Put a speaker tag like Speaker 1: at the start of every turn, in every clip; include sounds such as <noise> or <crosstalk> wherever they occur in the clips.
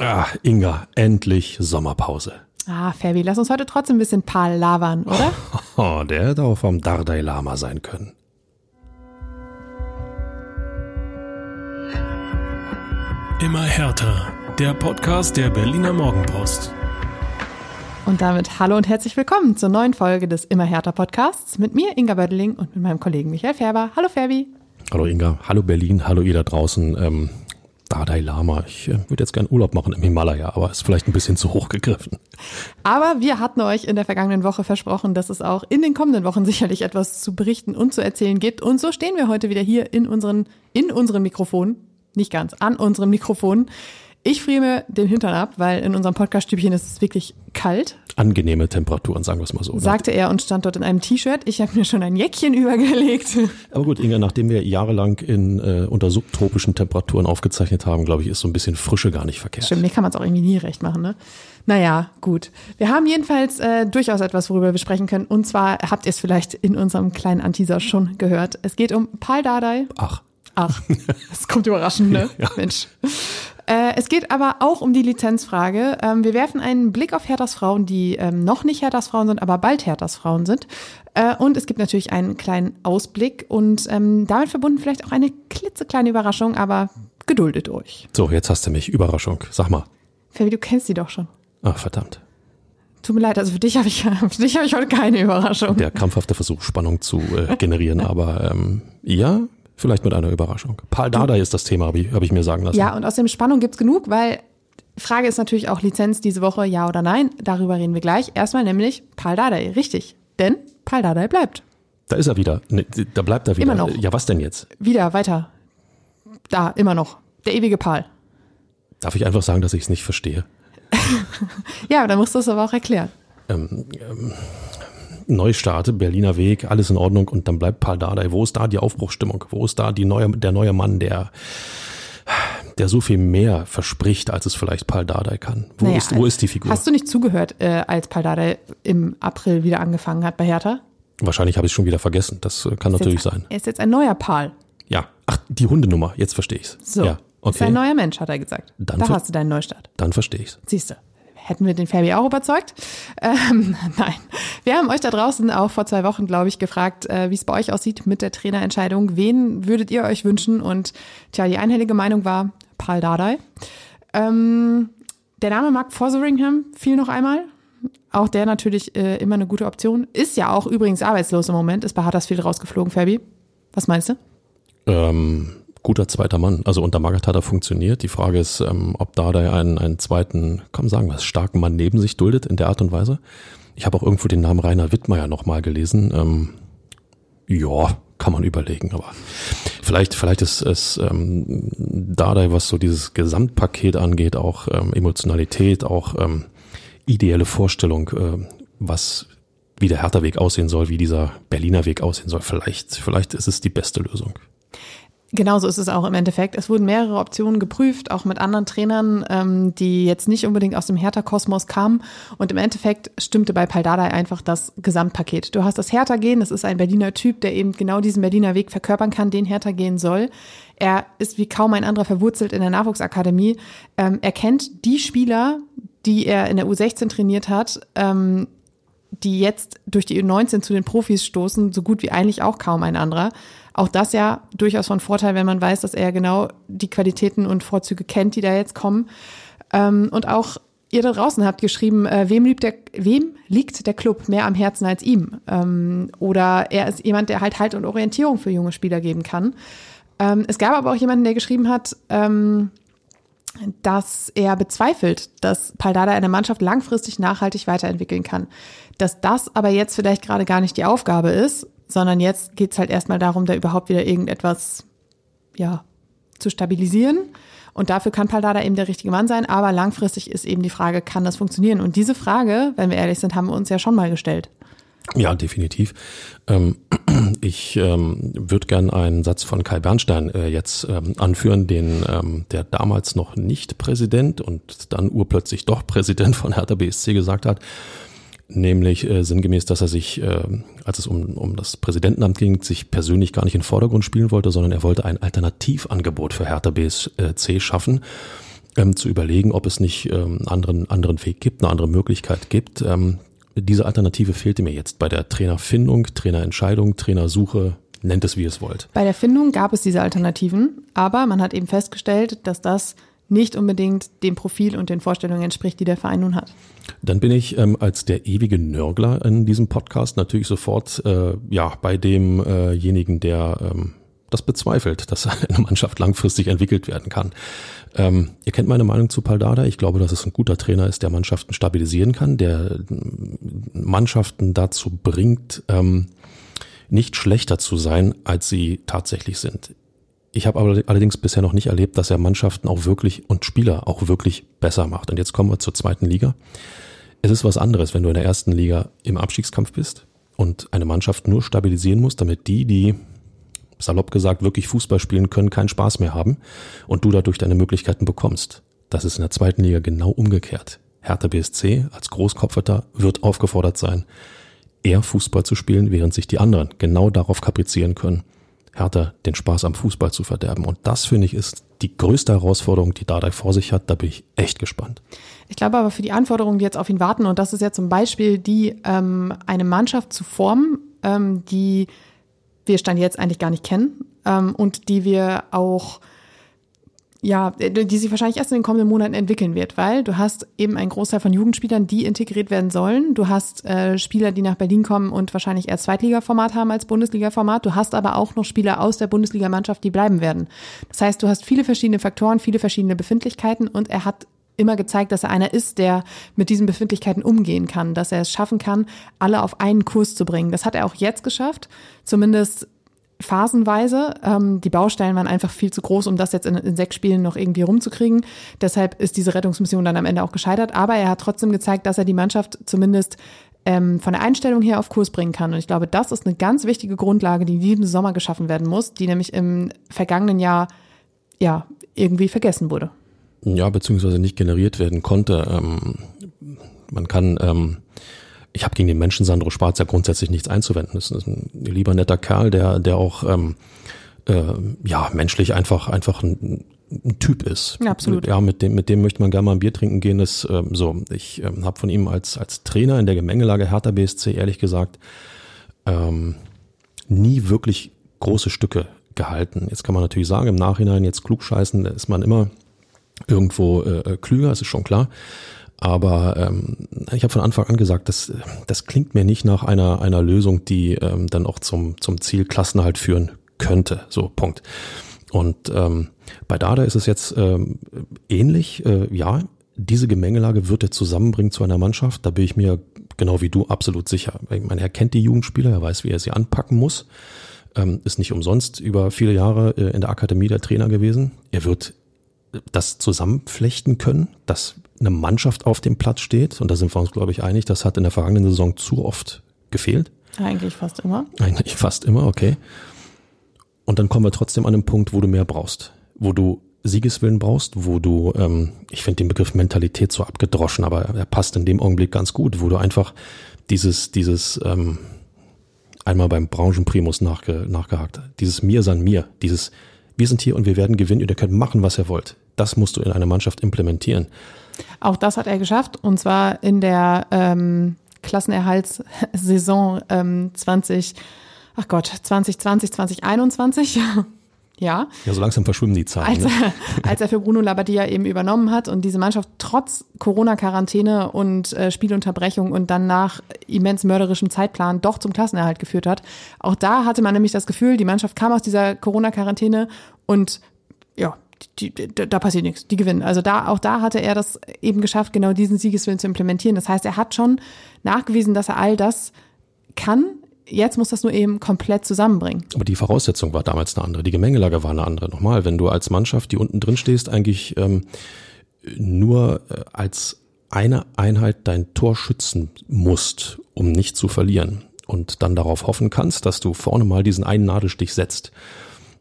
Speaker 1: Ah, Inga, endlich Sommerpause.
Speaker 2: Ah, Fabi, lass uns heute trotzdem ein bisschen Pal labern, oder? <laughs>
Speaker 1: Oh, der hätte auch vom Dardai Lama sein können.
Speaker 3: Immer härter. Der Podcast der Berliner Morgenpost.
Speaker 2: Und damit hallo und herzlich willkommen zur neuen Folge des Immer härter Podcasts mit mir, Inga Bödeling, und mit meinem Kollegen Michael Färber. Hallo Ferbi.
Speaker 1: Hallo Inga, hallo Berlin, hallo ihr da draußen. Ähm, Dalai Lama. Ich äh, würde jetzt gern Urlaub machen im Himalaya, aber ist vielleicht ein bisschen zu hoch gegriffen.
Speaker 2: Aber wir hatten euch in der vergangenen Woche versprochen, dass es auch in den kommenden Wochen sicherlich etwas zu berichten und zu erzählen gibt. Und so stehen wir heute wieder hier in unseren, in unseren Mikrofonen, nicht ganz, an unseren Mikrofonen ich friere mir den Hintern ab, weil in unserem Podcaststübchen ist es wirklich kalt.
Speaker 1: Angenehme Temperaturen, sagen wir es mal so.
Speaker 2: Sagte er und stand dort in einem T-Shirt. Ich habe mir schon ein Jäckchen <laughs> übergelegt.
Speaker 1: Aber gut, Inga, nachdem wir jahrelang in äh, unter subtropischen Temperaturen aufgezeichnet haben, glaube ich, ist so ein bisschen Frische gar nicht verkehrt.
Speaker 2: Stimmt, mir kann man es auch irgendwie nie recht machen, ne? Naja, gut. Wir haben jedenfalls äh, durchaus etwas, worüber wir sprechen können. Und zwar habt ihr es vielleicht in unserem kleinen Anteaser schon gehört. Es geht um Paul Dardai.
Speaker 1: Ach.
Speaker 2: Ach, <laughs> das kommt überraschend, ne? Ja. Mensch. Äh, es geht aber auch um die Lizenzfrage. Ähm, wir werfen einen Blick auf Herthas Frauen, die ähm, noch nicht Herthas Frauen sind, aber bald Herthas Frauen sind. Äh, und es gibt natürlich einen kleinen Ausblick und ähm, damit verbunden vielleicht auch eine klitzekleine Überraschung, aber geduldet euch.
Speaker 1: So, jetzt hast du mich. Überraschung. Sag mal.
Speaker 2: Fabi, du kennst sie doch schon.
Speaker 1: Ach, verdammt.
Speaker 2: Tut mir leid, also für dich habe ich, <laughs> für dich hab ich heute keine Überraschung.
Speaker 1: Der krampfhafte Versuch, Spannung zu äh, generieren, <laughs> aber ähm, ja, Vielleicht mit einer Überraschung. Paul Dardai ist das Thema, habe ich, hab ich mir sagen lassen.
Speaker 2: Ja, und aus dem Spannung gibt's genug, weil Frage ist natürlich auch Lizenz diese Woche, ja oder nein. Darüber reden wir gleich. Erstmal nämlich Paul Dardai, richtig. Denn Paul Dardai bleibt.
Speaker 1: Da ist er wieder. Ne, da bleibt er wieder.
Speaker 2: Immer noch.
Speaker 1: Ja, was denn jetzt?
Speaker 2: Wieder, weiter. Da, immer noch. Der ewige Paul.
Speaker 1: Darf ich einfach sagen, dass ich es nicht verstehe? <laughs>
Speaker 2: ja, dann musst du es aber auch erklären.
Speaker 1: Ähm, ähm, Neustart, Berliner Weg, alles in Ordnung und dann bleibt Paul Dardai. Wo ist da die Aufbruchsstimmung? Wo ist da die neue, der neue Mann, der, der so viel mehr verspricht, als es vielleicht Paul Dardai kann? Wo, naja, ist, wo ist die Figur?
Speaker 2: Hast du nicht zugehört, äh, als Paul Dardai im April wieder angefangen hat bei Hertha?
Speaker 1: Wahrscheinlich habe ich es schon wieder vergessen. Das äh, kann natürlich
Speaker 2: jetzt,
Speaker 1: sein.
Speaker 2: Er ist jetzt ein neuer Paul.
Speaker 1: Ja. Ach, die Hundenummer. Jetzt verstehe ich's.
Speaker 2: So.
Speaker 1: Ja.
Speaker 2: Okay. Ist ein neuer Mensch, hat er gesagt. Dann da hast du deinen Neustart.
Speaker 1: Dann verstehe ich's.
Speaker 2: Siehst du hätten wir den Fabi auch überzeugt. Ähm, <laughs> nein. Wir haben euch da draußen auch vor zwei Wochen, glaube ich, gefragt, äh, wie es bei euch aussieht mit der Trainerentscheidung. Wen würdet ihr euch wünschen? Und tja, die einhellige Meinung war Paul Dardai. Ähm, der Name Mark Fotheringham fiel noch einmal. Auch der natürlich äh, immer eine gute Option. Ist ja auch übrigens arbeitslos im Moment, ist bei Huddersfield rausgeflogen, Fabi. Was meinst du?
Speaker 1: Ähm, guter zweiter Mann. Also unter Magath hat er funktioniert. Die Frage ist, ähm, ob Dardai einen, einen zweiten, komm sagen wir starken Mann neben sich duldet in der Art und Weise. Ich habe auch irgendwo den Namen Rainer Wittmeier nochmal gelesen. Ähm, ja, kann man überlegen, aber vielleicht, vielleicht ist es ähm, Dardai, was so dieses Gesamtpaket angeht, auch ähm, Emotionalität, auch ähm, ideelle Vorstellung, äh, was wie der Hertha-Weg aussehen soll, wie dieser Berliner Weg aussehen soll. Vielleicht, vielleicht ist es die beste Lösung.
Speaker 2: Genauso ist es auch im Endeffekt. Es wurden mehrere Optionen geprüft, auch mit anderen Trainern, ähm, die jetzt nicht unbedingt aus dem Hertha-Kosmos kamen. Und im Endeffekt stimmte bei Paldadei einfach das Gesamtpaket. Du hast das Hertha gehen, das ist ein Berliner Typ, der eben genau diesen Berliner Weg verkörpern kann, den Hertha gehen soll. Er ist wie kaum ein anderer verwurzelt in der Nachwuchsakademie. Ähm, er kennt die Spieler, die er in der U16 trainiert hat, ähm, die jetzt durch die U19 zu den Profis stoßen, so gut wie eigentlich auch kaum ein anderer. Auch das ja durchaus von Vorteil, wenn man weiß, dass er genau die Qualitäten und Vorzüge kennt, die da jetzt kommen. Ähm, und auch ihr da draußen habt geschrieben, äh, wem, liebt der, wem liegt der Club mehr am Herzen als ihm? Ähm, oder er ist jemand, der halt Halt und Orientierung für junge Spieler geben kann. Ähm, es gab aber auch jemanden, der geschrieben hat, ähm, dass er bezweifelt, dass Paldada eine Mannschaft langfristig nachhaltig weiterentwickeln kann. Dass das aber jetzt vielleicht gerade gar nicht die Aufgabe ist, sondern jetzt geht es halt erstmal darum, da überhaupt wieder irgendetwas ja, zu stabilisieren. Und dafür kann Paldada eben der richtige Mann sein. Aber langfristig ist eben die Frage, kann das funktionieren? Und diese Frage, wenn wir ehrlich sind, haben wir uns ja schon mal gestellt.
Speaker 1: Ja, definitiv. Ähm, <clears throat> ich ähm, würde gern einen Satz von Kai Bernstein äh, jetzt ähm, anführen, den der damals noch nicht Präsident und dann urplötzlich doch Präsident von Hertha BSC gesagt hat nämlich äh, sinngemäß, dass er sich, äh, als es um, um das Präsidentenamt ging, sich persönlich gar nicht in den Vordergrund spielen wollte, sondern er wollte ein Alternativangebot für Hertha BSC schaffen. ähm, zu überlegen, ob es nicht ähm, einen anderen, anderen Weg gibt, eine andere Möglichkeit gibt. Ähm, diese Alternative fehlte mir jetzt bei der Trainerfindung, Trainerentscheidung, Trainersuche, nennt es wie es wollt.
Speaker 2: Bei der Findung gab es diese Alternativen, aber man hat eben festgestellt, dass das nicht unbedingt dem Profil und den Vorstellungen entspricht, die der Verein nun hat.
Speaker 1: Dann bin ich ähm, als der ewige Nörgler in diesem Podcast natürlich sofort äh, ja bei demjenigen, der ähm, das bezweifelt, dass <laughs> eine Mannschaft langfristig entwickelt werden kann. Ähm, ihr kennt meine Meinung zu Paldada. Ich glaube, dass es ein guter Trainer ist, der Mannschaften stabilisieren kann, der Mannschaften dazu bringt, ähm, nicht schlechter zu sein, als sie tatsächlich sind. Ich habe allerdings bisher noch nicht erlebt, dass er Mannschaften auch wirklich und Spieler auch wirklich besser macht. Und jetzt kommen wir zur zweiten Liga. Es ist was anderes, wenn du in der ersten Liga im Abstiegskampf bist und eine Mannschaft nur stabilisieren musst, damit die, die salopp gesagt wirklich Fußball spielen können, keinen Spaß mehr haben und du dadurch deine Möglichkeiten bekommst. Das ist in der zweiten Liga genau umgekehrt. Hertha BSC als Großkopferter wird aufgefordert sein, eher Fußball zu spielen, während sich die anderen genau darauf kaprizieren können, Hertha den Spaß am Fußball zu verderben. Und das, finde ich, ist die größte Herausforderung, die Dardai vor sich hat. Da bin ich echt gespannt.
Speaker 2: Ich glaube aber für die Anforderungen, die jetzt auf ihn warten, und das ist ja zum Beispiel die, ähm, eine Mannschaft zu formen, ähm, die wir Stand jetzt eigentlich gar nicht kennen ähm, und die wir auch ja, die sich wahrscheinlich erst in den kommenden Monaten entwickeln wird, weil du hast eben einen Großteil von Jugendspielern, die integriert werden sollen. Du hast äh, Spieler, die nach Berlin kommen und wahrscheinlich eher Zweitligaformat haben als Bundesligaformat. Du hast aber auch noch Spieler aus der Bundesligamannschaft, die bleiben werden. Das heißt, du hast viele verschiedene Faktoren, viele verschiedene Befindlichkeiten und er hat immer gezeigt, dass er einer ist, der mit diesen Befindlichkeiten umgehen kann, dass er es schaffen kann, alle auf einen Kurs zu bringen. Das hat er auch jetzt geschafft, zumindest phasenweise. Ähm, die Baustellen waren einfach viel zu groß, um das jetzt in, in, sechs Spielen noch irgendwie rumzukriegen. Deshalb ist diese Rettungsmission dann am Ende auch gescheitert. Aber er hat trotzdem gezeigt, dass er die Mannschaft zumindest ähm, von der Einstellung her auf Kurs bringen kann. Und ich glaube, das ist eine ganz wichtige Grundlage, die in diesem Sommer geschaffen werden muss, die nämlich im vergangenen Jahr ja irgendwie vergessen wurde.
Speaker 1: Ja, beziehungsweise nicht generiert werden konnte. Ähm, man kann ähm, ich habe gegen den Menschen Sandro Schwarz ja grundsätzlich nichts einzuwenden. Das ist ein lieber netter Kerl, der, der auch ähm, äh, ja menschlich einfach einfach ein, ein Typ ist.
Speaker 2: Ja, absolut.
Speaker 1: Ja, mit dem mit dem möchte man gerne mal ein Bier trinken gehen. Ist ähm, so. Ich ähm, habe von ihm als als Trainer in der Gemengelage Hertha BSC ehrlich gesagt ähm, nie wirklich große Stücke gehalten. Jetzt kann man natürlich sagen im Nachhinein jetzt klugscheißen ist man immer irgendwo äh, klüger, das ist schon klar. Aber ähm, ich habe von Anfang an gesagt, das, das klingt mir nicht nach einer, einer Lösung, die ähm, dann auch zum, zum Ziel Klassenhalt führen könnte. So, Punkt. Und ähm, bei Dada ist es jetzt ähm, ähnlich. Äh, ja, diese Gemengelage wird er zusammenbringen zu einer Mannschaft. Da bin ich mir genau wie du absolut sicher. Ich meine, er kennt die Jugendspieler, er weiß, wie er sie anpacken muss. Ähm, ist nicht umsonst über viele Jahre äh, in der Akademie der Trainer gewesen. Er wird das zusammenflechten können, dass eine Mannschaft auf dem Platz steht. Und da sind wir uns, glaube ich, einig, das hat in der vergangenen Saison zu oft gefehlt.
Speaker 2: Eigentlich fast immer.
Speaker 1: Eigentlich fast immer, okay. Und dann kommen wir trotzdem an den Punkt, wo du mehr brauchst. Wo du Siegeswillen brauchst, wo du, ähm, ich finde den Begriff Mentalität so abgedroschen, aber er passt in dem Augenblick ganz gut, wo du einfach dieses, dieses, ähm, einmal beim Branchenprimus nachge, nachgehakt, dieses Mir san mir, dieses wir sind hier und wir werden gewinnen und ihr könnt machen, was ihr wollt. Das musst du in einer Mannschaft implementieren.
Speaker 2: Auch das hat er geschafft und zwar in der ähm, Klassenerhaltssaison ähm, 20, ach Gott, 2020, 2021. <laughs> Ja.
Speaker 1: Ja, so langsam verschwimmen die Zahlen.
Speaker 2: Als, ne? er, als er für Bruno Labbadia eben übernommen hat und diese Mannschaft trotz Corona-Quarantäne und äh, Spielunterbrechung und dann nach immens mörderischem Zeitplan doch zum Klassenerhalt geführt hat. Auch da hatte man nämlich das Gefühl, die Mannschaft kam aus dieser Corona-Quarantäne und ja, die, die, da passiert nichts, die gewinnen. Also da, auch da hatte er das eben geschafft, genau diesen Siegeswillen zu implementieren. Das heißt, er hat schon nachgewiesen, dass er all das kann Jetzt muss das nur eben komplett zusammenbringen.
Speaker 1: Aber die Voraussetzung war damals eine andere. Die Gemengelage war eine andere. Nochmal, wenn du als Mannschaft, die unten drin stehst, eigentlich ähm, nur äh, als eine Einheit dein Tor schützen musst, um nicht zu verlieren und dann darauf hoffen kannst, dass du vorne mal diesen einen Nadelstich setzt,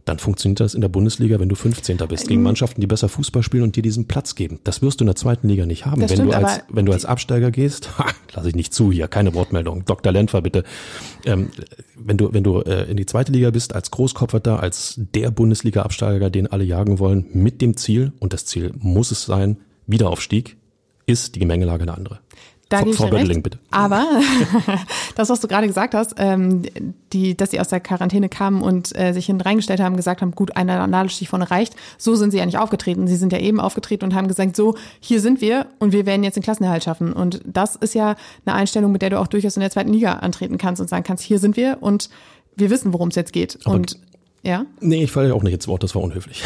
Speaker 1: dann funktioniert das in der Bundesliga, wenn du 15. bist, gegen Mannschaften, die besser Fußball spielen und dir diesen Platz geben. Das wirst du in der zweiten Liga nicht haben.
Speaker 2: Das
Speaker 1: wenn,
Speaker 2: stimmt,
Speaker 1: du als, wenn du als Absteiger gehst, <laughs> ha, lasse ich nicht zu hier, keine Wortmeldung. Dr. Lenfer, bitte. Ähm, wenn du, wenn du äh, in die zweite Liga bist, als Großkopferter, als der Bundesliga-Absteiger, den alle jagen wollen, mit dem Ziel, und das Ziel muss es sein, Wiederaufstieg, ist die Gemengelage eine andere.
Speaker 2: Da dir recht.
Speaker 1: Götteling, bitte.
Speaker 2: Aber <laughs> das, was du gerade gesagt hast, ähm, die, dass sie aus der Quarantäne kamen und äh, sich hinten reingestellt haben, gesagt haben, gut, ein Nadelstich vorne reicht. So sind sie ja nicht aufgetreten. Sie sind ja eben aufgetreten und haben gesagt, so, hier sind wir und wir werden jetzt den Klassenerhalt schaffen. Und das ist ja eine Einstellung, mit der du auch durchaus in der zweiten Liga antreten kannst und sagen kannst, hier sind wir und wir wissen, worum es jetzt geht.
Speaker 1: Aber-
Speaker 2: und ja.
Speaker 1: Nee, ich falle auch nicht ins Wort, das war unhöflich.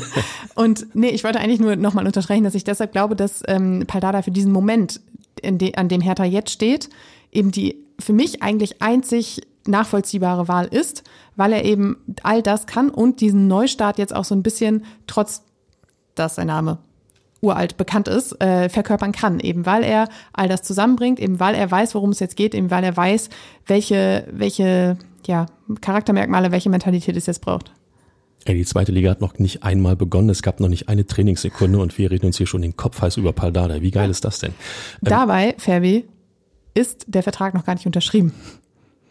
Speaker 1: <laughs>
Speaker 2: Und nee, ich wollte eigentlich nur nochmal unterstreichen, dass ich deshalb glaube, dass ähm, Paldada für diesen Moment, de, an dem Hertha jetzt steht, eben die für mich eigentlich einzig nachvollziehbare Wahl ist, weil er eben all das kann und diesen Neustart jetzt auch so ein bisschen, trotz dass sein Name uralt bekannt ist, äh, verkörpern kann, eben weil er all das zusammenbringt, eben weil er weiß, worum es jetzt geht, eben weil er weiß, welche, welche ja, Charaktermerkmale, welche Mentalität es jetzt braucht.
Speaker 1: Ey, die zweite Liga hat noch nicht einmal begonnen. Es gab noch nicht eine Trainingssekunde und wir reden uns hier schon den Kopf heiß über Paldada. Wie geil ist das denn?
Speaker 2: Dabei, Ferbi, ist der Vertrag noch gar nicht unterschrieben.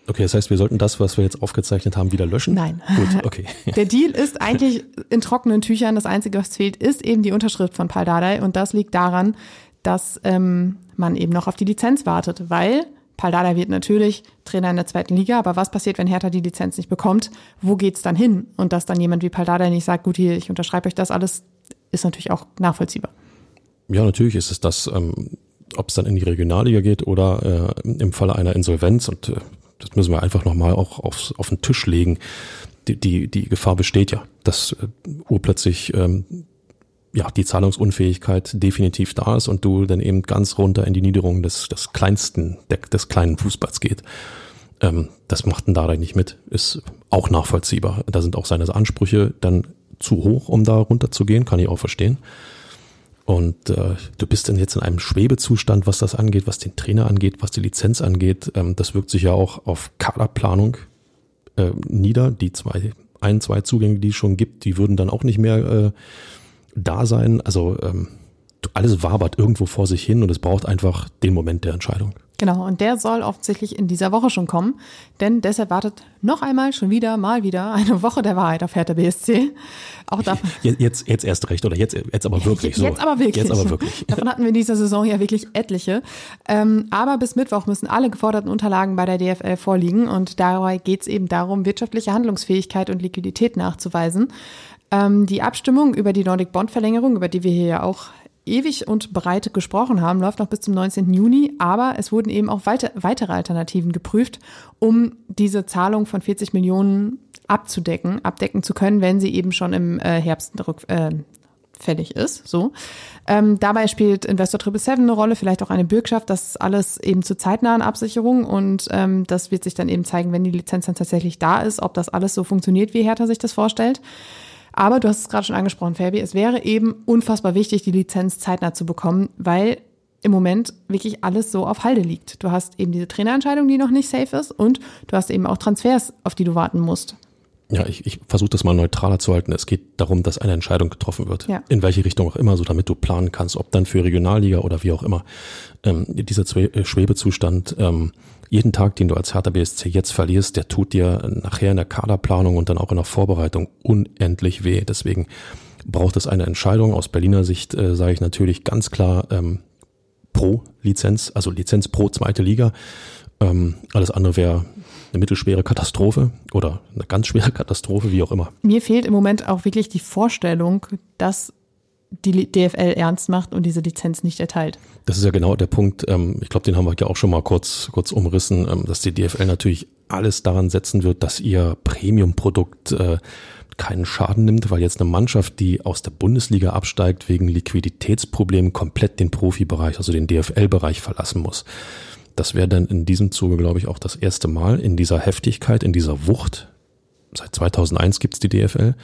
Speaker 1: Okay, das heißt, wir sollten das, was wir jetzt aufgezeichnet haben, wieder löschen?
Speaker 2: Nein.
Speaker 1: Gut, <laughs> okay.
Speaker 2: Der Deal ist eigentlich in trockenen Tüchern. Das Einzige, was fehlt, ist eben die Unterschrift von Dardai. Und das liegt daran, dass ähm, man eben noch auf die Lizenz wartet, weil Paul Dardai wird natürlich Trainer in der zweiten Liga, aber was passiert, wenn Hertha die Lizenz nicht bekommt? Wo geht's dann hin? Und dass dann jemand wie Paul Dardai nicht sagt, gut, hier, ich unterschreibe euch das alles, ist natürlich auch nachvollziehbar.
Speaker 1: Ja, natürlich ist es das, ähm, ob es dann in die Regionalliga geht oder äh, im Falle einer Insolvenz und äh, das müssen wir einfach nochmal auch aufs, auf den Tisch legen. Die, die, die Gefahr besteht ja, dass äh, urplötzlich ähm, ja, die Zahlungsunfähigkeit definitiv da ist und du dann eben ganz runter in die Niederung des, des kleinsten, des kleinen Fußballs geht. Ähm, das macht ein Dardai nicht mit, ist auch nachvollziehbar. Da sind auch seine Ansprüche dann zu hoch, um da runterzugehen, kann ich auch verstehen. Und äh, du bist dann jetzt in einem Schwebezustand, was das angeht, was den Trainer angeht, was die Lizenz angeht. Ähm, das wirkt sich ja auch auf Kaderplanung äh, nieder. Die zwei, ein, zwei Zugänge, die es schon gibt, die würden dann auch nicht mehr äh, da sein. Also ähm, alles wabert irgendwo vor sich hin und es braucht einfach den Moment der Entscheidung.
Speaker 2: Genau, und der soll offensichtlich in dieser Woche schon kommen, denn deshalb wartet noch einmal, schon wieder, mal wieder eine Woche der Wahrheit auf Hertha BSC. Auch davon, <laughs>
Speaker 1: Jetzt, jetzt, jetzt erst recht oder jetzt, jetzt aber wirklich so.
Speaker 2: Jetzt aber wirklich.
Speaker 1: Jetzt aber wirklich. <laughs>
Speaker 2: Davon hatten wir in dieser Saison ja wirklich etliche. Ähm, aber bis Mittwoch müssen alle geforderten Unterlagen bei der DFL vorliegen und dabei geht es eben darum, wirtschaftliche Handlungsfähigkeit und Liquidität nachzuweisen. Ähm, die Abstimmung über die Nordic Bond Verlängerung, über die wir hier ja auch ewig und breit gesprochen haben, läuft noch bis zum 19. Juni, aber es wurden eben auch weiter, weitere Alternativen geprüft, um diese Zahlung von 40 Millionen abzudecken, abdecken zu können, wenn sie eben schon im äh, Herbst rück, äh, fällig ist. So. Ähm, dabei spielt Investor 777 eine Rolle, vielleicht auch eine Bürgschaft, das ist alles eben zur zeitnahen Absicherung und ähm, das wird sich dann eben zeigen, wenn die Lizenz dann tatsächlich da ist, ob das alles so funktioniert, wie Hertha sich das vorstellt. Aber du hast es gerade schon angesprochen, Fabi, es wäre eben unfassbar wichtig, die Lizenz zeitnah zu bekommen, weil im Moment wirklich alles so auf Halde liegt. Du hast eben diese Trainerentscheidung, die noch nicht safe ist und du hast eben auch Transfers, auf die du warten musst.
Speaker 1: Ja, ich, ich versuche das mal neutraler zu halten. Es geht darum, dass eine Entscheidung getroffen wird.
Speaker 2: Ja.
Speaker 1: In welche Richtung auch immer, so damit du planen kannst, ob dann für Regionalliga oder wie auch immer. Ähm, dieser äh, Schwebezustand, ähm, jeden Tag, den du als Hertha BSC jetzt verlierst, der tut dir nachher in der Kaderplanung und dann auch in der Vorbereitung unendlich weh. Deswegen braucht es eine Entscheidung. Aus Berliner Sicht äh, sage ich natürlich ganz klar ähm, pro Lizenz, also Lizenz pro zweite Liga. Ähm, alles andere wäre eine mittelschwere Katastrophe oder eine ganz schwere <laughs> Katastrophe, wie auch immer.
Speaker 2: Mir fehlt im Moment auch wirklich die Vorstellung, dass die DFL ernst macht und diese Lizenz nicht erteilt.
Speaker 1: Das ist ja genau der Punkt. Ähm, ich glaube, den haben wir ja auch schon mal kurz, kurz umrissen, ähm, dass die DFL natürlich alles daran setzen wird, dass ihr Premium-Produkt äh, keinen Schaden nimmt, weil jetzt eine Mannschaft, die aus der Bundesliga absteigt, wegen Liquiditätsproblemen komplett den Profibereich, also den DFL-Bereich verlassen muss. Das wäre dann in diesem Zuge, glaube ich, auch das erste Mal in dieser Heftigkeit, in dieser Wucht. Seit 2001 gibt's die DFL.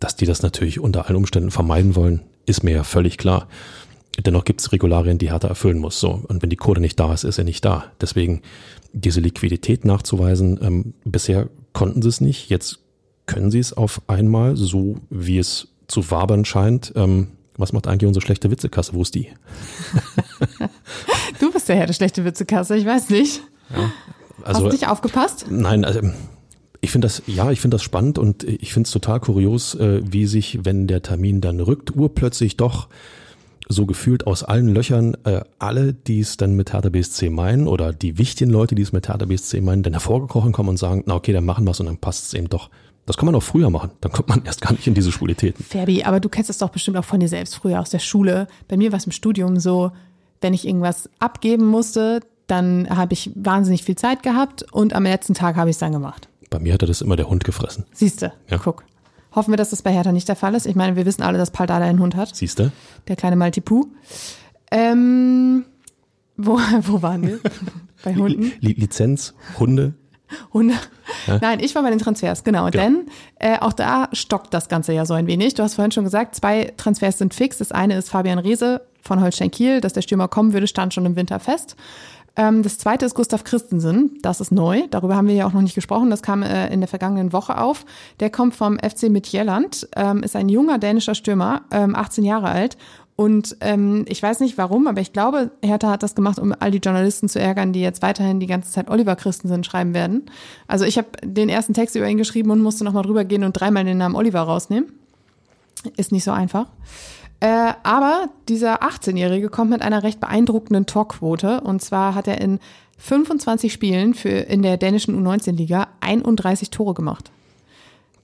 Speaker 1: Dass die das natürlich unter allen Umständen vermeiden wollen, ist mir ja völlig klar. Dennoch gibt's Regularien, die Hertha erfüllen muss. So und wenn die Kohle nicht da ist, ist er nicht da. Deswegen diese Liquidität nachzuweisen. Ähm, bisher konnten sie es nicht. Jetzt können sie es auf einmal, so wie es zu wabern scheint. Ähm, was macht eigentlich unsere schlechte Witzekasse? Wo ist die?
Speaker 2: du bist der Herr der schlechte Witzekasse, ich weiß nicht. Ja, also, Hast du nicht aufgepasst?
Speaker 1: Nein, also ich finde das, ja, ich finde das spannend und ich finde es total kurios, äh, wie sich, wenn der Termin dann rückt, urplötzlich doch so gefühlt aus allen Löchern äh, alle, die es dann mit Hertha BSC meinen oder die wichtigen Leute, die es mit Hertha BSC meinen, dann hervorgekrochen kommen und sagen, na okay, dann machen wir es und dann passt es eben doch. Das kann man auch früher machen. Dann kommt man <laughs> erst gar nicht in diese Schwulitäten.
Speaker 2: Fabi, aber du kennst das doch bestimmt auch von dir selbst früher aus der Schule. Bei mir war es im Studium so, wenn ich irgendwas abgeben musste, dann habe ich wahnsinnig viel Zeit gehabt und am letzten Tag habe ich es dann gemacht.
Speaker 1: Bei mir hatte das immer der Hund gefressen.
Speaker 2: Siehste, ja. guck. Hoffen wir, dass das bei Hertha nicht der Fall ist. Ich meine, wir wissen alle, dass Paldada einen Hund hat.
Speaker 1: Siehste?
Speaker 2: Der kleine Maltipu. Ähm, wo, <laughs> wo waren wir? <laughs> bei Hunden?
Speaker 1: Li Lizenz, Hunde.
Speaker 2: Hunde. Ja? Nein, ich war bei den Transfers, genau. genau. Denn äh, auch da stockt das Ganze ja so ein wenig. Du hast vorhin schon gesagt, zwei Transfers sind fix. Das eine ist Fabian Reese von Holstein Kiel, dass der Stürmer kommen würde, stand schon im Winter fest. Ähm, das zweite ist Gustav Christensen. Das ist neu. Darüber haben wir ja auch noch nicht gesprochen. Das kam äh, in der vergangenen Woche auf. Der kommt vom FC Midtjylland, ähm, ist ein junger dänischer Stürmer, ähm, 18 Jahre alt. Und ähm, ich weiß nicht warum, aber ich glaube, Hertha hat das gemacht, um all die Journalisten zu ärgern, die jetzt weiterhin die ganze Zeit Oliver Christensen schreiben werden. Also ich habe den ersten Text über ihn geschrieben und musste nochmal drüber gehen und dreimal den Namen Oliver rausnehmen. Ist nicht so einfach. Äh, aber dieser 18-Jährige kommt mit einer recht beeindruckenden Torquote. Und zwar hat er in 25 Spielen für in der dänischen U19-Liga 31 Tore gemacht.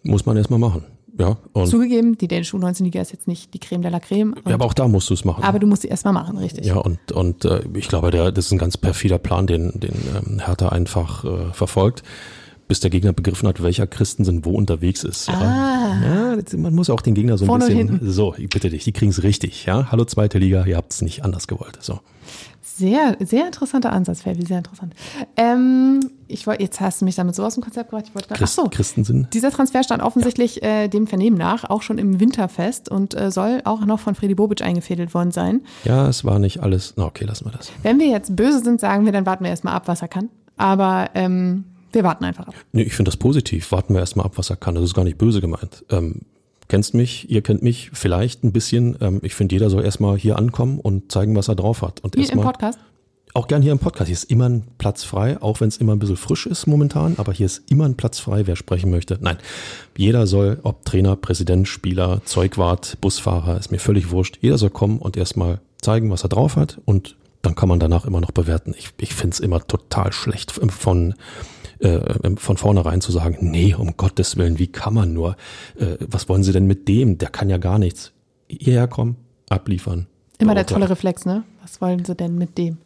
Speaker 1: Muss man erstmal machen. Ja,
Speaker 2: Zugegeben, die dänische U19-Liga ist jetzt nicht die Creme de la Creme.
Speaker 1: Ja, aber auch da musst du es machen.
Speaker 2: Aber du musst sie erstmal machen, richtig.
Speaker 1: Ja, und, und äh, ich glaube, der, das ist ein ganz perfider Plan, den, den ähm, Hertha einfach äh, verfolgt bis der Gegner begriffen hat, welcher Christensen wo unterwegs ist. Ja, ah. ja man muss auch den Gegner so ein Vorne bisschen. So, ich bitte dich, die kriegen es richtig. Ja, hallo zweite Liga, ihr habt es nicht anders gewollt. So.
Speaker 2: Sehr, sehr interessanter Ansatz, Fabi, sehr interessant. Ähm, ich wollte, jetzt hast du mich damit so aus dem Konzept gebracht. Ich wollte gerade,
Speaker 1: Christ, ach so, Christensen.
Speaker 2: Dieser Transfer stand offensichtlich ja. äh, dem Vernehmen nach auch schon im Winterfest und äh, soll auch noch von Freddy Bobic eingefädelt worden sein.
Speaker 1: Ja, es war nicht alles. Na, okay, lassen wir das.
Speaker 2: Wenn wir jetzt böse sind, sagen wir, dann warten wir erstmal ab, was er kann. Aber ähm, wir warten einfach ab.
Speaker 1: Nee, ich finde das positiv. Warten wir erstmal ab, was er kann. Das ist gar nicht böse gemeint. Ähm, kennst mich, ihr kennt mich vielleicht ein bisschen. Ähm, ich finde, jeder soll erstmal hier ankommen und zeigen, was er drauf hat. Und
Speaker 2: hier im Podcast?
Speaker 1: Auch gern hier im Podcast. Hier ist immer ein Platz frei, auch wenn es immer ein bisschen frisch ist momentan, aber hier ist immer ein Platz frei, wer sprechen möchte. Nein, jeder soll, ob Trainer, Präsident, Spieler, Zeugwart, Busfahrer, ist mir völlig wurscht. Jeder soll kommen und erstmal zeigen, was er drauf hat und dann kann man danach immer noch bewerten. Ich, ich finde es immer total schlecht von äh, von vornherein zu sagen, nee, um Gottes Willen, wie kann man nur? Äh, was wollen Sie denn mit dem? Der kann ja gar nichts. Hierher kommen, abliefern.
Speaker 2: Immer der tolle Reflex, ne? Was wollen Sie denn mit dem?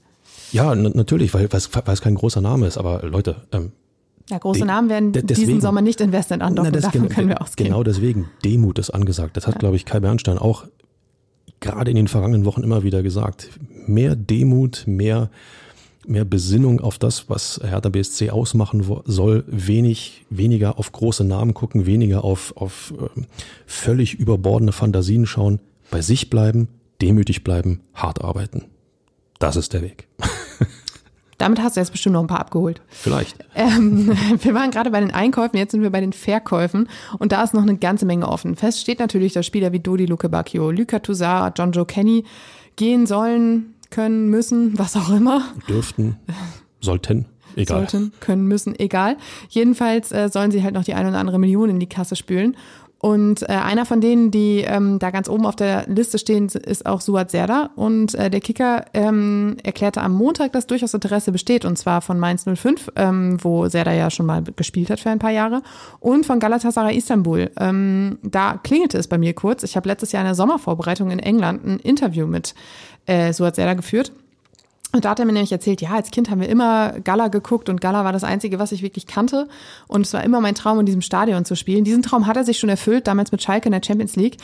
Speaker 1: Ja, natürlich, weil, es kein großer Name ist, aber Leute, ähm,
Speaker 2: ja, große Namen werden deswegen, diesen Sommer nicht in Westend andocken,
Speaker 1: na, davon können wir ausgehen. Genau deswegen, Demut ist angesagt. Das hat, ja. glaube ich, Kai Bernstein auch gerade in den vergangenen Wochen immer wieder gesagt. Mehr Demut, mehr mehr Besinnung auf das, was Hertha BSC ausmachen soll, wenig, weniger auf große Namen gucken, weniger auf, auf äh, völlig überbordene Fantasien schauen, bei sich bleiben, demütig bleiben, hart arbeiten. Das ist der Weg. <laughs>
Speaker 2: Damit hast du jetzt bestimmt noch ein paar abgeholt.
Speaker 1: Vielleicht.
Speaker 2: Ähm, <laughs> wir waren gerade bei den Einkäufen, jetzt sind wir bei den Verkäufen und da ist noch eine ganze Menge offen. Fest steht natürlich, dass Spieler wie Dodi Luke Bacchio, Luca Toussaint, John Joe Kenny gehen sollen, können, müssen, <laughs> was auch immer.
Speaker 1: Dürften, sollten. Egal.
Speaker 2: Sollten, können, müssen, egal. Jedenfalls äh, sollen sie halt noch die ein oder andere Million in die Kasse spülen. Und äh, einer von denen, die ähm, da ganz oben auf der Liste stehen, ist auch Suat Serda. Und äh, der Kicker ähm, erklärte am Montag, dass durchaus Interesse besteht, und zwar von Mainz 05, ähm, wo Serda ja schon mal gespielt hat für ein paar Jahre, und von Galatasaray Istanbul. Ähm, da klingelte es bei mir kurz. Ich habe letztes Jahr in der Sommervorbereitung in England ein Interview mit äh, Suat Serda geführt. Und da hat er mir nämlich erzählt, ja, als Kind haben wir immer Gala geguckt und Gala war das Einzige, was ich wirklich kannte. Und es war immer mein Traum, in diesem Stadion zu spielen. Diesen Traum hat er sich schon erfüllt, damals mit Schalke in der Champions League.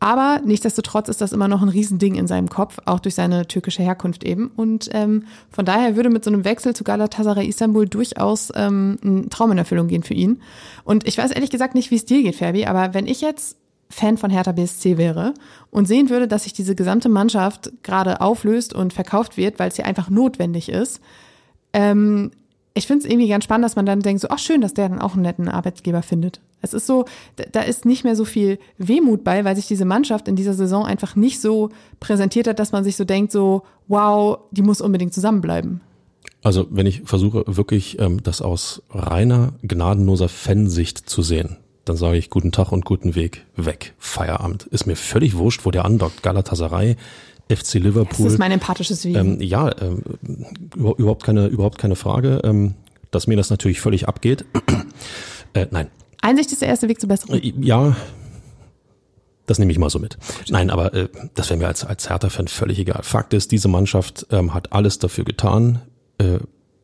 Speaker 2: Aber nichtsdestotrotz ist das immer noch ein Riesending in seinem Kopf, auch durch seine türkische Herkunft eben. Und ähm, von daher würde mit so einem Wechsel zu Galatasaray Istanbul durchaus ähm, ein Traum in Erfüllung gehen für ihn. Und ich weiß ehrlich gesagt nicht, wie es dir geht, Ferbi, aber wenn ich jetzt Fan von Hertha BSC wäre und sehen würde, dass sich diese gesamte Mannschaft gerade auflöst und verkauft wird, weil es hier einfach notwendig ist, ähm, ich finde es irgendwie ganz spannend, dass man dann denkt, so, ach schön, dass der dann auch einen netten Arbeitgeber findet. Es ist so, da ist nicht mehr so viel Wehmut bei, weil sich diese Mannschaft in dieser Saison einfach nicht so präsentiert hat, dass man sich so denkt, so, wow, die muss unbedingt zusammenbleiben.
Speaker 1: Also wenn ich versuche wirklich ähm, das aus reiner, gnadenloser Fansicht zu sehen, dann sage ich guten Tag und guten Weg, weg, Feierabend. Ist mir völlig wurscht, wo der andockt. Galatasaray, FC Liverpool.
Speaker 2: Das ist mein empathisches Wesen.
Speaker 1: Ähm, ja, ähm, überhaupt keine, überhaupt keine Frage, ähm, dass mir das natürlich völlig abgeht. <clears throat> äh, nein.
Speaker 2: Einsicht ist der erste Weg zur Besserung.
Speaker 1: Äh, ja, das nehme ich mal so mit. Nein, aber äh, das wäre mir als, als Hertha-Fan völlig egal. Fakt ist, diese Mannschaft ähm, hat alles dafür getan, äh,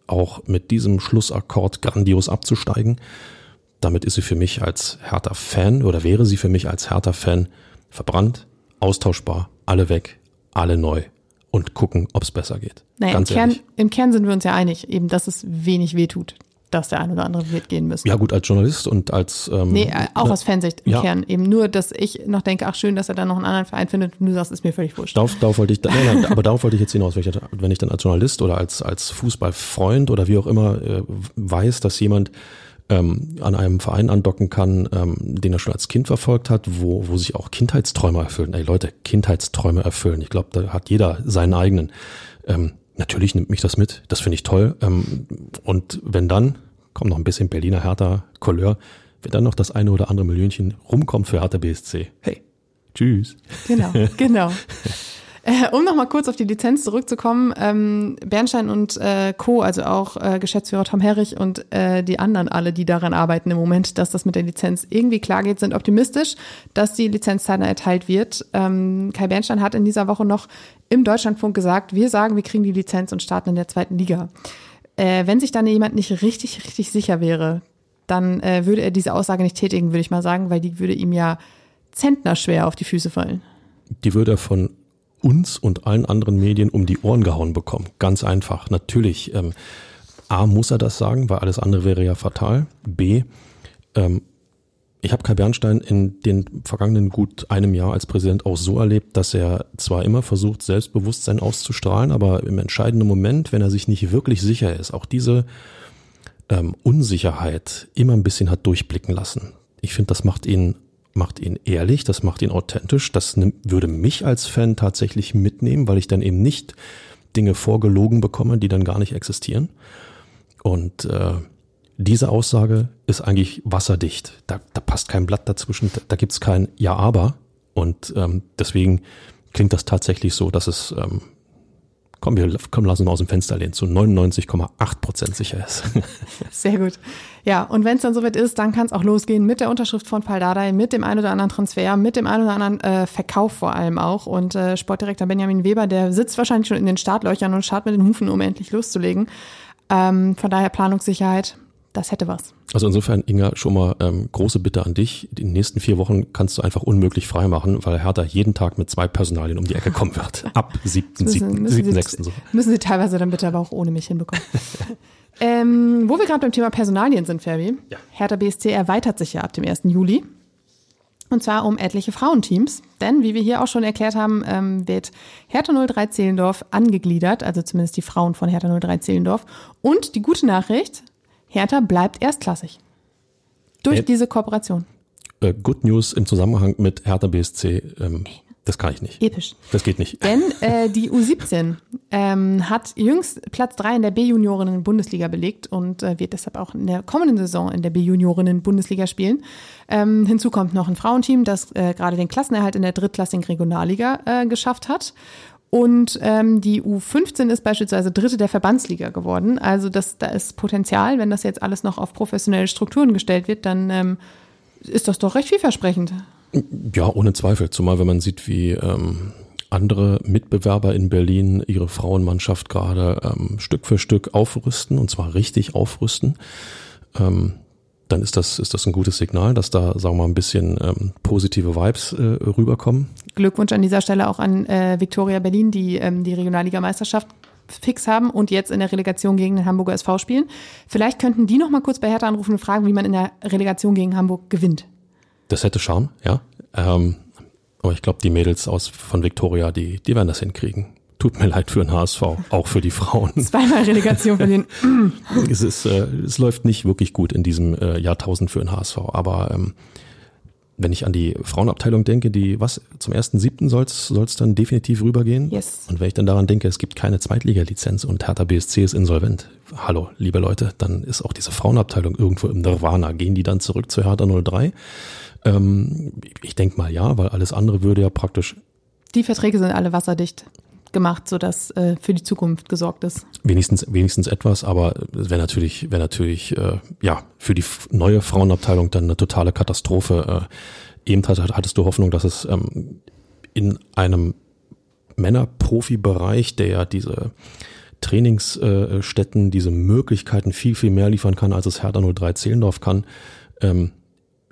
Speaker 1: auch mit diesem Schlussakkord grandios abzusteigen. Damit ist sie für mich als Hertha-Fan oder wäre sie für mich als Hertha-Fan verbrannt, austauschbar, alle weg, alle neu und gucken, ob es besser geht.
Speaker 2: Naja,
Speaker 1: Ganz
Speaker 2: im, Kern, im Kern sind wir uns ja einig, eben, dass es wenig wehtut, dass der ein oder andere wird gehen müssen.
Speaker 1: Ja gut, als Journalist und als ähm,
Speaker 2: Nee, äh, auch
Speaker 1: ne,
Speaker 2: aus Fansicht im
Speaker 1: ja.
Speaker 2: Kern. Eben nur, dass ich noch denke, ach schön, dass er dann noch einen anderen Verein findet und du sagst, ist mir völlig wurscht.
Speaker 1: Darauf, darauf wollte ich, nein, nein, <laughs> aber darauf wollte ich jetzt hinaus, wenn ich, wenn ich dann als Journalist oder als, als Fußballfreund oder wie auch immer äh, weiß, dass jemand ähm, an einem Verein andocken kann, ähm, den er schon als Kind verfolgt hat, wo, wo sich auch Kindheitsträume erfüllen. Ey Leute, Kindheitsträume erfüllen. Ich glaube, da hat jeder seinen eigenen. Ähm, natürlich nimmt mich das mit, das finde ich toll. Ähm, und wenn dann, kommt noch ein bisschen Berliner Hertha Couleur, wenn dann noch das eine oder andere Millionchen rumkommt für Hertha BSC, hey, tschüss.
Speaker 2: Genau, <laughs> genau. Äh, um nochmal kurz auf die Lizenz zurückzukommen, ähm, Bernstein und äh, Co., also auch äh, Geschäftsführer Tom Herrich und äh, die anderen alle, die daran arbeiten im Moment, dass das mit der Lizenz irgendwie klar geht, sind optimistisch, dass die Lizenz zeitnah erteilt wird. Ähm, Kai Bernstein hat in dieser Woche noch im Deutschlandfunk gesagt, wir sagen, wir kriegen die Lizenz und starten in der zweiten Liga. Äh, wenn sich dann jemand nicht richtig, richtig sicher wäre, dann äh, würde er diese Aussage nicht tätigen, würde ich mal sagen, weil die würde ihm ja zentnerschwer auf die Füße fallen.
Speaker 1: die würde er von uns und allen anderen Medien um die Ohren gehauen bekommen. Ganz einfach. Natürlich, ähm, A, muss er das sagen, weil alles andere wäre ja fatal. B, ähm, ich habe Kai Bernstein in den vergangenen gut einem Jahr als Präsident auch so erlebt, dass er zwar immer versucht, Selbstbewusstsein auszustrahlen, aber im entscheidenden Moment, wenn er sich nicht wirklich sicher ist, auch diese ähm, Unsicherheit immer ein bisschen hat durchblicken lassen. Ich finde, das macht ihn macht ihn ehrlich, das macht ihn authentisch. Das würde mich als Fan tatsächlich mitnehmen, weil ich dann eben nicht Dinge vorgelogen bekomme, die dann gar nicht existieren. Und äh, diese Aussage ist eigentlich wasserdicht. Da, da passt kein Blatt dazwischen, da, da gibt's kein Ja, aber. Und ähm, deswegen klingt das tatsächlich so, dass es, ähm, komm, wir komm, lassen uns aus dem Fenster lehnen, zu 99,8 Prozent sicher ist. <laughs>
Speaker 2: Sehr gut. Ja, und wenn es dann soweit ist, dann kann es auch losgehen mit der Unterschrift von Paldadei, mit dem einen oder anderen Transfer, mit dem einen oder anderen äh, Verkauf vor allem auch. Und äh, Sportdirektor Benjamin Weber, der sitzt wahrscheinlich schon in den Startlöchern und starrt mit den Hufen, um endlich loszulegen. Ähm, von daher Planungssicherheit, das hätte was.
Speaker 1: Also insofern, Inga, schon mal ähm, große Bitte an dich. Die nächsten vier Wochen kannst du einfach unmöglich freimachen, weil Hertha jeden Tag mit zwei Personalien um die Ecke kommen wird. <laughs> Ab 7., 7., 7., 6. So.
Speaker 2: müssen Sie teilweise dann bitte aber auch ohne mich hinbekommen. <laughs> ähm, wo wir gerade beim Thema Personalien sind, Fabi.
Speaker 1: Ja.
Speaker 2: Hertha BSC erweitert sich ja ab dem 1. Juli. Und zwar um etliche Frauenteams. Denn, wie wir hier auch schon erklärt haben, ähm, wird Hertha 03 Zehlendorf angegliedert, also zumindest die Frauen von Hertha 03 Zehlendorf. Und die gute Nachricht, Hertha bleibt erstklassig. Durch
Speaker 1: Äh,
Speaker 2: diese Kooperation.
Speaker 1: Äh, Good News im Zusammenhang mit Hertha BSC, ähm, das kann ich nicht.
Speaker 2: Episch.
Speaker 1: Das geht nicht.
Speaker 2: Denn <laughs> äh, die U17 ähm, hat jüngst Platz 3 in der B-Juniorinnen-Bundesliga belegt und äh, wird deshalb auch in der kommenden Saison in der B-Juniorinnen-Bundesliga spielen. Ähm, hinzu kommt noch ein Frauenteam, das äh, gerade den Klassenerhalt in der drittklassigen Regionalliga äh, geschafft hat. Und ähm, die U15 ist beispielsweise Dritte der Verbandsliga geworden. Also das, da ist Potenzial, wenn das jetzt alles noch auf professionelle Strukturen gestellt wird, dann ähm, ist das doch recht vielversprechend.
Speaker 1: Ja, ohne Zweifel. Zumal wenn man sieht, wie ähm, andere Mitbewerber in Berlin ihre Frauenmannschaft gerade ähm, Stück für Stück aufrüsten und zwar richtig aufrüsten, ähm, dann ist das, ist das ein gutes Signal, dass da, sagen wir mal, ein bisschen ähm, positive Vibes äh, rüberkommen.
Speaker 2: Glückwunsch an dieser Stelle auch an äh, Viktoria Berlin, die ähm, die Regionalliga-Meisterschaft fix haben und jetzt in der Relegation gegen den Hamburger SV spielen. Vielleicht könnten die noch mal kurz bei Hertha anrufen und fragen, wie man in der Relegation gegen Hamburg gewinnt.
Speaker 1: Das hätte Charme, ja. Ähm, aber ich glaube, die Mädels aus von Victoria, die, die werden das hinkriegen. Tut mir leid für den HSV, auch für die Frauen. <laughs>
Speaker 2: Zweimal Relegation von den. <laughs>
Speaker 1: es, ist, äh, es läuft nicht wirklich gut in diesem äh, Jahrtausend für den HSV, aber ähm, wenn ich an die Frauenabteilung denke, die, was, zum ersten siebten soll es dann definitiv rübergehen?
Speaker 2: Yes.
Speaker 1: Und wenn ich dann daran denke, es gibt keine Zweitliga-Lizenz und Hertha BSC ist insolvent. Hallo, liebe Leute, dann ist auch diese Frauenabteilung irgendwo im Nirvana. Gehen die dann zurück zu Hertha 03? Ähm, ich denke mal ja, weil alles andere würde ja praktisch.
Speaker 2: Die Verträge sind alle wasserdicht gemacht, sodass äh, für die Zukunft gesorgt ist.
Speaker 1: Wenigstens, wenigstens etwas, aber wäre natürlich, wäre natürlich, äh, ja, für die neue Frauenabteilung dann eine totale Katastrophe. Äh, eben hattest du Hoffnung, dass es ähm, in einem Männerprofibereich, der ja diese Trainingsstätten, diese Möglichkeiten viel, viel mehr liefern kann, als es Hertha 03 Zehlendorf kann, ähm,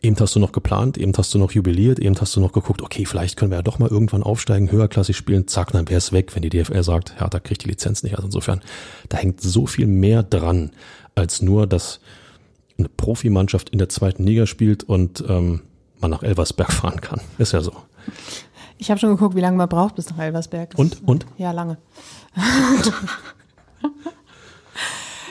Speaker 1: Eben hast du noch geplant, eben hast du noch jubiliert, eben hast du noch geguckt, okay, vielleicht können wir ja doch mal irgendwann aufsteigen, höherklassig spielen, zack, dann wäre es weg, wenn die DFL sagt, ja, da kriegt die Lizenz nicht. Also insofern, da hängt so viel mehr dran, als nur, dass eine Profimannschaft in der zweiten Liga spielt und ähm, man nach Elversberg <laughs> fahren kann. Ist ja so.
Speaker 2: Ich habe schon geguckt, wie lange man braucht bis nach Elversberg. Das
Speaker 1: und? Und?
Speaker 2: Ja, lange. <laughs>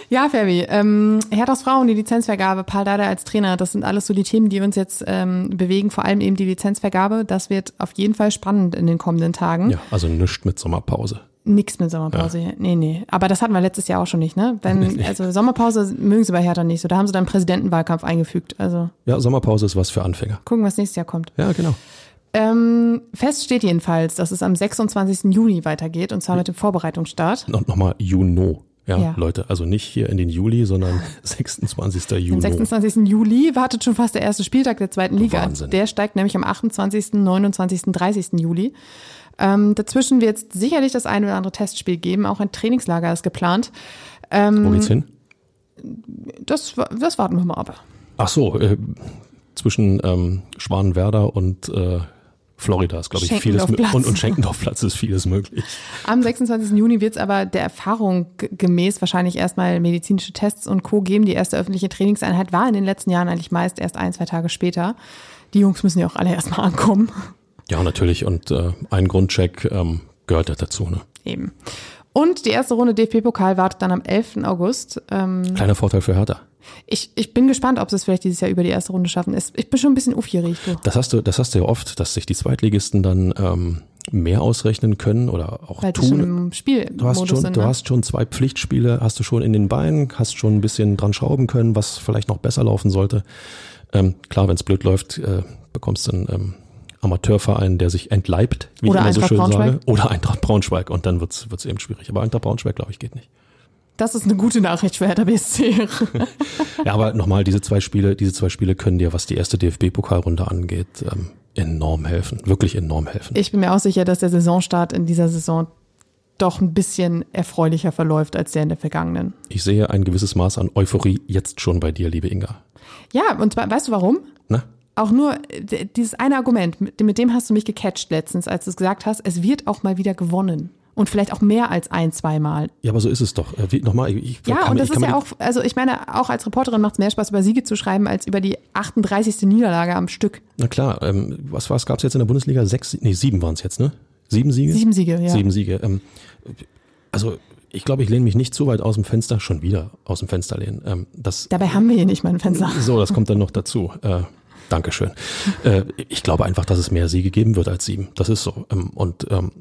Speaker 2: Ja, Fabi, ähm, Herthas Frauen, die Lizenzvergabe, Paul Dada als Trainer, das sind alles so die Themen, die uns jetzt ähm, bewegen, vor allem eben die Lizenzvergabe. Das wird auf jeden Fall spannend in den kommenden Tagen.
Speaker 1: Ja, also nichts mit Sommerpause.
Speaker 2: Nix mit Sommerpause. Ja. Nee, nee. Aber das hatten wir letztes Jahr auch schon nicht, ne? Wenn, also Sommerpause mögen sie bei Hertha nicht so. Da haben sie dann Präsidentenwahlkampf eingefügt. Also.
Speaker 1: Ja, Sommerpause ist was für Anfänger.
Speaker 2: Gucken, was nächstes Jahr kommt.
Speaker 1: Ja, genau.
Speaker 2: Ähm, fest steht jedenfalls, dass es am 26. Juni weitergeht und zwar mit dem Vorbereitungsstart.
Speaker 1: Und nochmal Juno. Ja, ja, Leute, also nicht hier in den Juli, sondern <laughs> 26. Juli. Am
Speaker 2: 26. Juli wartet schon fast der erste Spieltag der zweiten Liga.
Speaker 1: Wahnsinn.
Speaker 2: Der steigt nämlich am 28., 29., 30. Juli. Ähm, dazwischen wird es sicherlich das eine oder andere Testspiel geben. Auch ein Trainingslager ist geplant.
Speaker 1: Ähm, Wo geht's hin?
Speaker 2: Das, das warten wir mal ab.
Speaker 1: Ach so, äh, zwischen ähm, Schwanenwerder und äh, Florida ist, glaube ich, vieles und, und Schenkendorfplatz ist vieles möglich.
Speaker 2: Am 26. Juni wird es aber der Erfahrung gemäß wahrscheinlich erstmal medizinische Tests und Co. geben. Die erste öffentliche Trainingseinheit war in den letzten Jahren eigentlich meist erst ein, zwei Tage später. Die Jungs müssen ja auch alle erstmal <laughs> ankommen.
Speaker 1: Ja, natürlich. Und äh, ein Grundcheck ähm, gehört ja dazu. Ne?
Speaker 2: Eben. Und die erste Runde DFB-Pokal wartet dann am 11. August.
Speaker 1: Ähm, Kleiner Vorteil für Hertha.
Speaker 2: Ich, ich bin gespannt, ob sie es vielleicht dieses Jahr über die erste Runde schaffen. Ich bin schon ein bisschen aufgeregt.
Speaker 1: Das hast du, das hast du ja oft, dass sich die Zweitligisten dann ähm, mehr ausrechnen können oder auch
Speaker 2: Weil
Speaker 1: tun.
Speaker 2: Schon im Spiel
Speaker 1: du hast schon,
Speaker 2: sind,
Speaker 1: du
Speaker 2: ne?
Speaker 1: hast schon zwei Pflichtspiele, hast du schon in den Beinen, hast schon ein bisschen dran schrauben können, was vielleicht noch besser laufen sollte. Ähm, klar, wenn es blöd läuft, äh, bekommst du einen ähm, Amateurverein, der sich entleibt, wie
Speaker 2: oder
Speaker 1: ich immer
Speaker 2: Eintracht
Speaker 1: so schön sage. Oder Eintracht Braunschweig und dann wird's wird's eben schwierig. Aber Eintracht Braunschweig, glaube ich, geht nicht.
Speaker 2: Das ist eine gute Nachricht für Hertha BSC. <laughs>
Speaker 1: Ja, aber nochmal, diese zwei Spiele, diese zwei Spiele können dir, was die erste DFB-Pokalrunde angeht, ähm, enorm helfen. Wirklich enorm helfen.
Speaker 2: Ich bin mir auch sicher, dass der Saisonstart in dieser Saison doch ein bisschen erfreulicher verläuft als der in der vergangenen.
Speaker 1: Ich sehe ein gewisses Maß an Euphorie jetzt schon bei dir, liebe Inga.
Speaker 2: Ja, und zwar, weißt du warum?
Speaker 1: Na?
Speaker 2: Auch nur äh, dieses eine Argument, mit dem, mit dem hast du mich gecatcht letztens, als du es gesagt hast, es wird auch mal wieder gewonnen. Und vielleicht auch mehr als ein, zweimal.
Speaker 1: Ja, aber so ist es doch. Äh, Wie, nochmal, ich,
Speaker 2: Ja,
Speaker 1: kann,
Speaker 2: und das ist ja auch, also ich meine, auch als Reporterin macht es mehr Spaß, über Siege zu schreiben, als über die 38. Niederlage am Stück.
Speaker 1: Na klar, ähm, was was gab's jetzt in der Bundesliga? Sechs, nee, sieben waren's jetzt, ne? Sieben Siege?
Speaker 2: Sieben Siege, ja.
Speaker 1: Sieben Siege. Ähm, also ich glaube, ich lehne mich nicht zu weit aus dem Fenster, schon wieder aus dem Fenster lehnen. Ähm, das,
Speaker 2: Dabei haben wir hier nicht mal ein Fenster.
Speaker 1: So, das kommt dann noch dazu. Äh, Dankeschön. Äh, ich glaube einfach, dass es mehr Siege geben wird als sieben. Das ist so. Ähm, und ähm,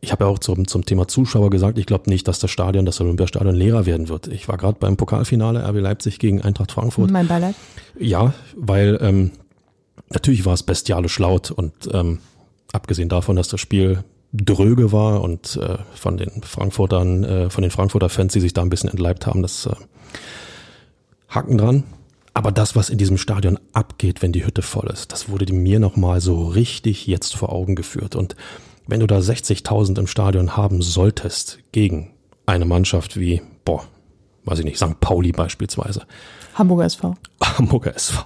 Speaker 1: ich habe ja auch zum, zum Thema Zuschauer gesagt, ich glaube nicht, dass das Stadion, das Olympiastadion leerer werden wird. Ich war gerade beim Pokalfinale RB Leipzig gegen Eintracht Frankfurt.
Speaker 2: Mein Beileid.
Speaker 1: Ja, weil ähm, natürlich war es bestialisch laut und ähm, abgesehen davon, dass das Spiel dröge war und äh, von den Frankfurtern, äh, von den Frankfurter Fans, die sich da ein bisschen entleibt haben, das äh, Haken dran. Aber das, was in diesem Stadion abgeht, wenn die Hütte voll ist, das wurde mir nochmal so richtig jetzt vor Augen geführt. Und wenn du da 60.000 im Stadion haben solltest gegen eine Mannschaft wie, boah, weiß ich nicht, St. Pauli beispielsweise,
Speaker 2: Hamburger SV. <laughs>
Speaker 1: Hamburger SV,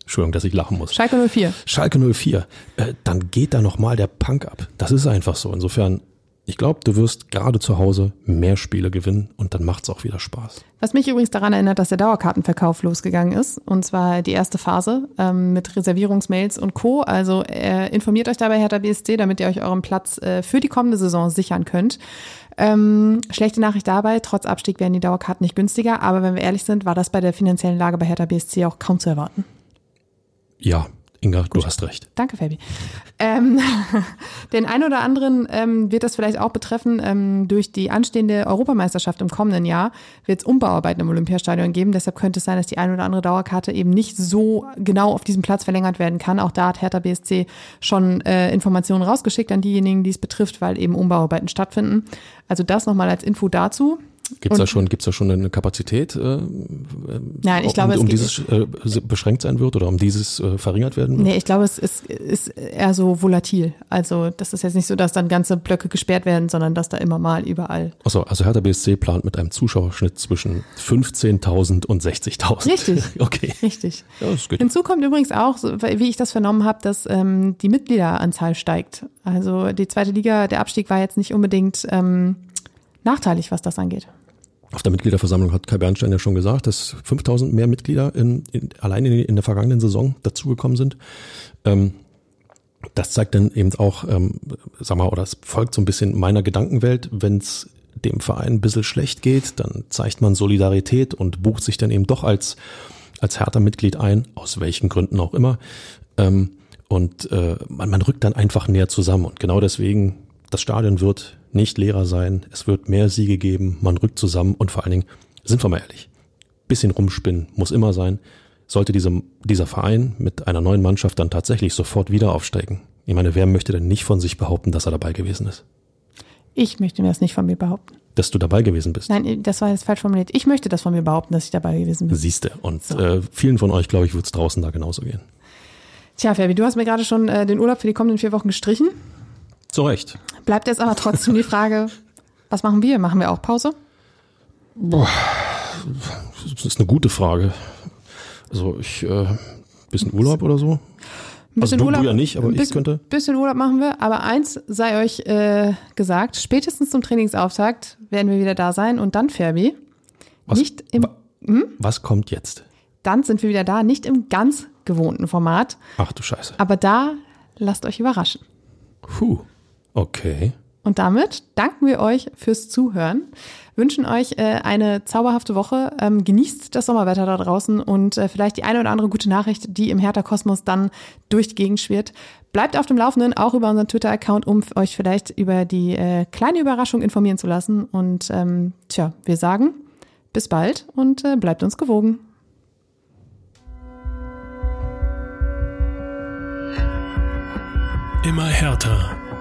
Speaker 1: Entschuldigung, dass ich lachen muss.
Speaker 2: Schalke 04.
Speaker 1: Schalke 04, äh, dann geht da nochmal der Punk ab. Das ist einfach so. Insofern, Ich glaube, du wirst gerade zu Hause mehr Spiele gewinnen und dann macht's auch wieder Spaß.
Speaker 2: Was mich übrigens daran erinnert, dass der Dauerkartenverkauf losgegangen ist. Und zwar die erste Phase ähm, mit Reservierungsmails und Co. Also äh, informiert euch dabei Hertha BSC, damit ihr euch euren Platz äh, für die kommende Saison sichern könnt. Ähm, schlechte Nachricht dabei, trotz Abstieg werden die Dauerkarten nicht günstiger. Aber wenn wir ehrlich sind, war das bei der finanziellen Lage bei Hertha BSC auch kaum zu erwarten.
Speaker 1: Ja, Inga, Gut. du hast recht.
Speaker 2: Danke, Fabi. Ähm, <laughs> den einen oder anderen ähm, wird das vielleicht auch betreffen. Ähm, durch die anstehende Europameisterschaft im kommenden Jahr wird es Umbauarbeiten im Olympiastadion geben. Deshalb könnte es sein, dass die eine oder andere Dauerkarte eben nicht so genau auf diesem Platz verlängert werden kann. Auch da hat Hertha BSC schon äh, Informationen rausgeschickt an diejenigen, die es betrifft, weil eben Umbauarbeiten stattfinden. Also das nochmal als Info dazu.
Speaker 1: Gibt es da schon, gibt's da schon eine Kapazität, äh,
Speaker 2: Nein, ich glaube,
Speaker 1: um, um dieses äh, beschränkt sein wird oder um dieses äh, verringert werden wird?
Speaker 2: Nee, ich glaube, es ist, ist eher so volatil. Also das ist jetzt nicht so, dass dann ganze Blöcke gesperrt werden, sondern dass da immer mal überall.
Speaker 1: Achso, also Hertha BSC plant mit einem Zuschauerschnitt zwischen 15.000 und 60.000.
Speaker 2: Richtig. <laughs>
Speaker 1: okay.
Speaker 2: Richtig. Ja, das geht. Hinzu kommt übrigens auch, wie ich das vernommen habe, dass ähm, die Mitgliederanzahl steigt. Also die zweite Liga, der Abstieg war jetzt nicht unbedingt ähm, nachteilig, was das angeht.
Speaker 1: Auf der Mitgliederversammlung hat Kai Bernstein ja schon gesagt, dass 5000 mehr Mitglieder in, in, allein in, in, der vergangenen Saison dazugekommen sind. Ähm, das zeigt dann eben auch, ähm, sag mal, oder es folgt so ein bisschen meiner Gedankenwelt, wenn es dem Verein ein bisschen schlecht geht, dann zeigt man Solidarität und bucht sich dann eben doch als, als härter Mitglied ein, aus welchen Gründen auch immer. Ähm, und äh, man, man rückt dann einfach näher zusammen. Und genau deswegen, das Stadion wird nicht leerer sein, es wird mehr Siege geben, man rückt zusammen und vor allen Dingen, sind wir mal ehrlich, bisschen rumspinnen muss immer sein. Sollte diese, dieser Verein mit einer neuen Mannschaft dann tatsächlich sofort wieder aufsteigen? Ich meine, wer möchte denn nicht von sich behaupten, dass er dabei gewesen ist?
Speaker 2: Ich möchte mir das nicht von mir behaupten.
Speaker 1: Dass du dabei gewesen bist?
Speaker 2: Nein, das war jetzt falsch formuliert. Ich möchte das von mir behaupten, dass ich dabei gewesen bin.
Speaker 1: Siehste. Und so. äh, vielen von euch, glaube ich, wird es draußen da genauso gehen.
Speaker 2: Tja, Fabi, du hast mir gerade schon äh, den Urlaub für die kommenden vier Wochen gestrichen.
Speaker 1: Zu Recht.
Speaker 2: Bleibt jetzt aber trotzdem die Frage, <laughs> was machen wir? Machen wir auch Pause?
Speaker 1: Boah, das ist eine gute Frage. Also ich, äh, bisschen Urlaub oder so?
Speaker 2: Ein bisschen
Speaker 1: also du,
Speaker 2: Urlaub,
Speaker 1: du ja nicht, aber
Speaker 2: bisschen,
Speaker 1: ich könnte.
Speaker 2: Bisschen Urlaub machen wir, aber eins sei euch äh, gesagt, spätestens zum Trainingsauftakt werden wir wieder da sein und dann, Ferbi,
Speaker 1: was,
Speaker 2: nicht im...
Speaker 1: Hm? Was kommt jetzt?
Speaker 2: Dann sind wir wieder da, nicht im ganz gewohnten Format.
Speaker 1: Ach du Scheiße.
Speaker 2: Aber da lasst euch überraschen.
Speaker 1: Puh. Okay.
Speaker 2: Und damit danken wir euch fürs Zuhören, wünschen euch äh, eine zauberhafte Woche, ähm, genießt das Sommerwetter da draußen und äh, vielleicht die eine oder andere gute Nachricht, die im Hertha-Kosmos dann durch die Gegend schwirrt. Bleibt auf dem Laufenden, auch über unseren Twitter-Account, um euch vielleicht über die äh, kleine Überraschung informieren zu lassen. Und ähm, tja, wir sagen bis bald und äh, bleibt uns gewogen.
Speaker 3: Immer härter